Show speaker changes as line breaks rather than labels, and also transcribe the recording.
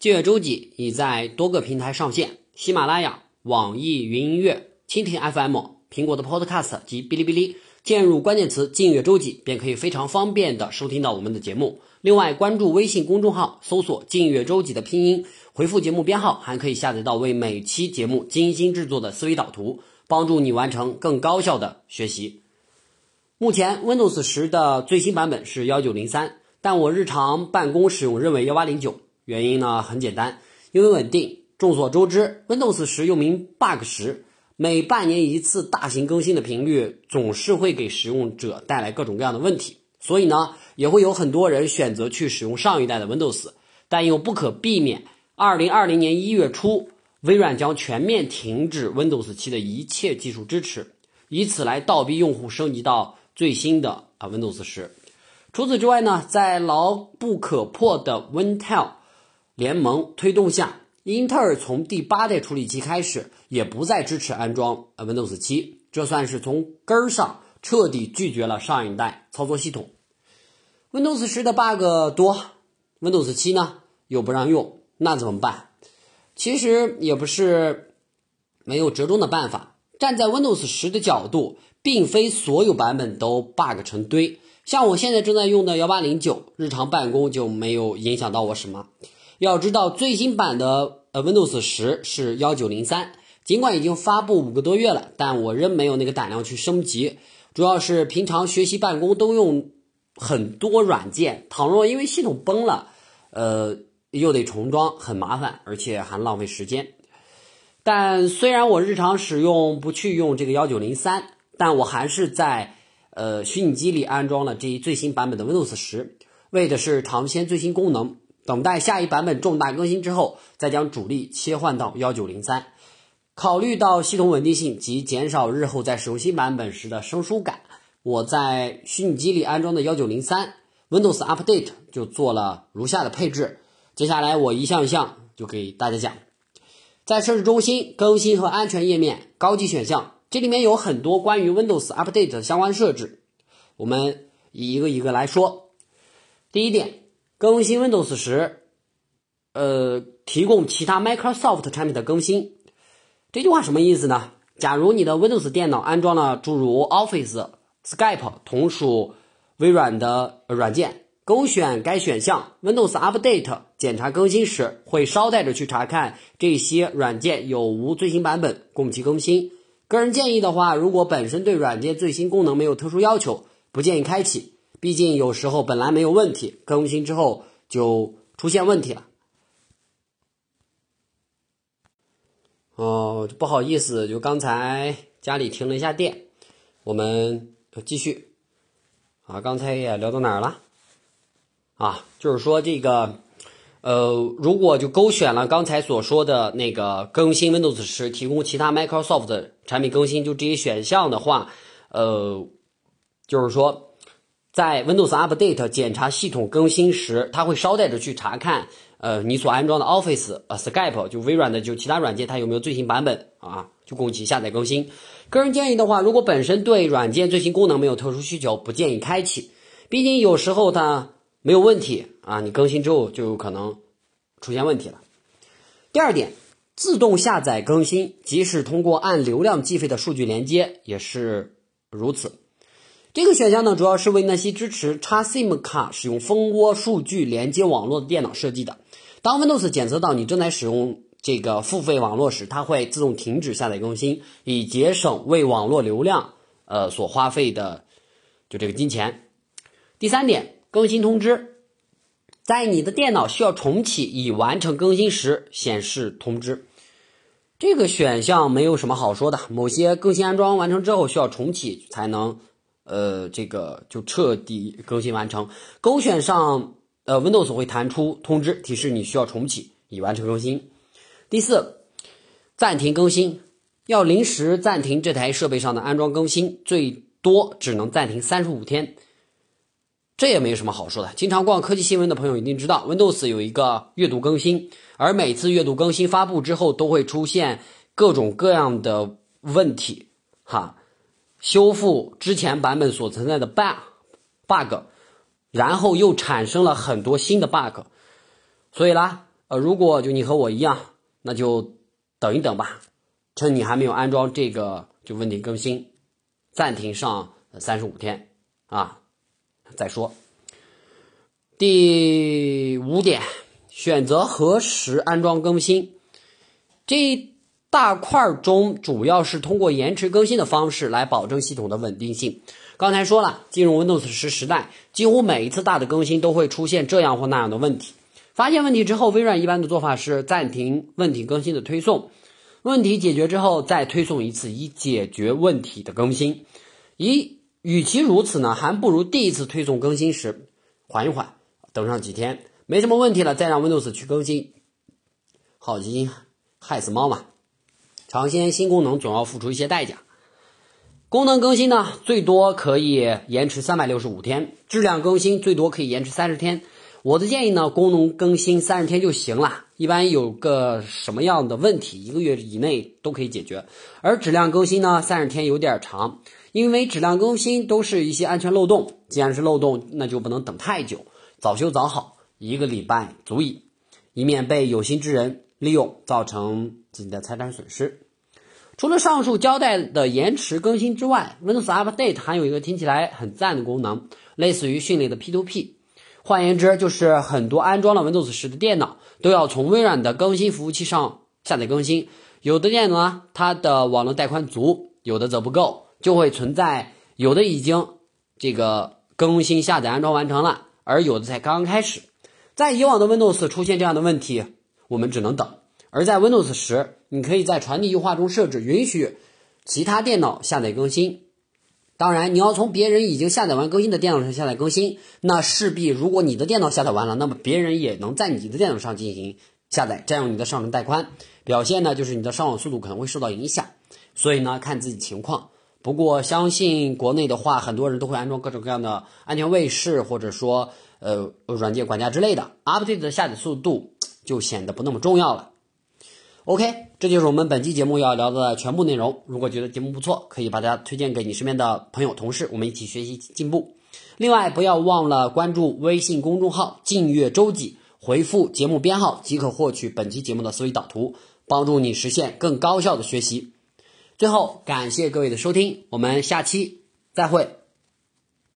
净月周记已在多个平台上线，喜马拉雅、网易云音乐、蜻蜓 FM、苹果的 Podcast 及哔哩哔哩，键入关键词“净月周记”便可以非常方便的收听到我们的节目。另外，关注微信公众号，搜索“净月周记”的拼音，回复节目编号，还可以下载到为每期节目精心制作的思维导图，帮助你完成更高效的学习。目前 Windows 十的最新版本是幺九零三，但我日常办公使用认为幺八零九。原因呢很简单，因为稳定。众所周知，Windows 十又名 Bug 十，每半年一次大型更新的频率总是会给使用者带来各种各样的问题，所以呢，也会有很多人选择去使用上一代的 Windows，但又不可避免。二零二零年一月初，微软将全面停止 Windows 七的一切技术支持，以此来倒逼用户升级到最新的啊 Windows 十。除此之外呢，在牢不可破的 Wintel 联盟推动下，英特尔从第八代处理器开始也不再支持安装 Windows 七，这算是从根儿上彻底拒绝了上一代操作系统。Windows 十的 bug 多，Windows 七呢又不让用，那怎么办？其实也不是没有折中的办法。站在 Windows 十的角度，并非所有版本都 bug 成堆，像我现在正在用的幺八零九，日常办公就没有影响到我什么。要知道，最新版的呃 Windows 十是幺九零三，尽管已经发布五个多月了，但我仍没有那个胆量去升级。主要是平常学习办公都用很多软件，倘若因为系统崩了，呃，又得重装，很麻烦，而且还浪费时间。但虽然我日常使用不去用这个幺九零三，但我还是在呃虚拟机里安装了这一最新版本的 Windows 十，为的是尝鲜最新功能。等待下一版本重大更新之后，再将主力切换到幺九零三。考虑到系统稳定性及减少日后在使用新版本时的生疏感，我在虚拟机里安装的幺九零三 Windows Update 就做了如下的配置。接下来我一项一项就给大家讲。在设置中心更新和安全页面高级选项，这里面有很多关于 Windows Update 的相关设置，我们一个一个来说。第一点。更新 Windows 时，呃，提供其他 Microsoft 产品的更新。这句话什么意思呢？假如你的 Windows 电脑安装了诸如 Office、Skype 同属微软的软件，勾选该选项，Windows Update 检查更新时会捎带着去查看这些软件有无最新版本，供其更新。个人建议的话，如果本身对软件最新功能没有特殊要求，不建议开启。毕竟有时候本来没有问题，更新之后就出现问题了。哦，不好意思，就刚才家里停了一下电，我们继续。啊，刚才也聊到哪儿了？啊，就是说这个，呃，如果就勾选了刚才所说的那个更新 Windows 时提供其他 Microsoft 产品更新，就这些选项的话，呃，就是说。在 Windows Update 检查系统更新时，它会捎带着去查看，呃，你所安装的 Office、呃 Skype 就微软的就其他软件，它有没有最新版本啊？就供其下载更新。个人建议的话，如果本身对软件最新功能没有特殊需求，不建议开启。毕竟有时候它没有问题啊，你更新之后就有可能出现问题了。第二点，自动下载更新，即使通过按流量计费的数据连接也是如此。这个选项呢，主要是为那些支持插 SIM 卡使用蜂窝数据连接网络的电脑设计的。当 Windows 检测到你正在使用这个付费网络时，它会自动停止下载更新，以节省为网络流量呃所花费的就这个金钱。第三点，更新通知，在你的电脑需要重启已完成更新时显示通知。这个选项没有什么好说的，某些更新安装完成之后需要重启才能。呃，这个就彻底更新完成。勾选上，呃，Windows 会弹出通知提示你需要重启，已完成更新。第四，暂停更新，要临时暂停这台设备上的安装更新，最多只能暂停三十五天。这也没什么好说的。经常逛科技新闻的朋友一定知道，Windows 有一个阅读更新，而每次阅读更新发布之后，都会出现各种各样的问题，哈。修复之前版本所存在的 bug bug，然后又产生了很多新的 bug，所以啦，呃，如果就你和我一样，那就等一等吧，趁你还没有安装这个就问题更新，暂停上三十五天。啊，再说。第五点，选择何时安装更新，这大块中主要是通过延迟更新的方式来保证系统的稳定性。刚才说了，进入 Windows 十时代，几乎每一次大的更新都会出现这样或那样的问题。发现问题之后，微软一般的做法是暂停问题更新的推送，问题解决之后再推送一次，以解决问题的更新。以与其如此呢，还不如第一次推送更新时缓一缓，等上几天没什么问题了，再让 Windows 去更新。好心害死猫嘛，尝鲜新功能总要付出一些代价。功能更新呢，最多可以延迟三百六十五天；质量更新最多可以延迟三十天。我的建议呢，功能更新三十天就行了。一般有个什么样的问题，一个月以内都可以解决。而质量更新呢，三十天有点长，因为质量更新都是一些安全漏洞。既然是漏洞，那就不能等太久，早修早好，一个礼拜足矣，以免被有心之人利用，造成自己的财产损失。除了上述交代的延迟更新之外，Windows Update 还有一个听起来很赞的功能，类似于训练的 P2P。换言之，就是很多安装了 Windows 十的电脑都要从微软的更新服务器上下载更新。有的电脑呢，它的网络带宽足，有的则不够，就会存在有的已经这个更新下载安装完成了，而有的才刚刚开始。在以往的 Windows 出现这样的问题，我们只能等。而在 Windows 十，你可以在传递优化中设置允许其他电脑下载更新。当然，你要从别人已经下载完更新的电脑上下载更新，那势必如果你的电脑下载完了，那么别人也能在你的电脑上进行下载，占用你的上传带宽，表现呢就是你的上网速度可能会受到影响。所以呢，看自己情况。不过，相信国内的话，很多人都会安装各种各样的安全卫士，或者说呃软件管家之类的，update 的下载速度就显得不那么重要了。OK，这就是我们本期节目要聊的全部内容。如果觉得节目不错，可以把它推荐给你身边的朋友、同事，我们一起学习进步。另外，不要忘了关注微信公众号“静月周记”，回复节目编号即可获取本期节目的思维导图，帮助你实现更高效的学习。最后，感谢各位的收听，我们下期再会。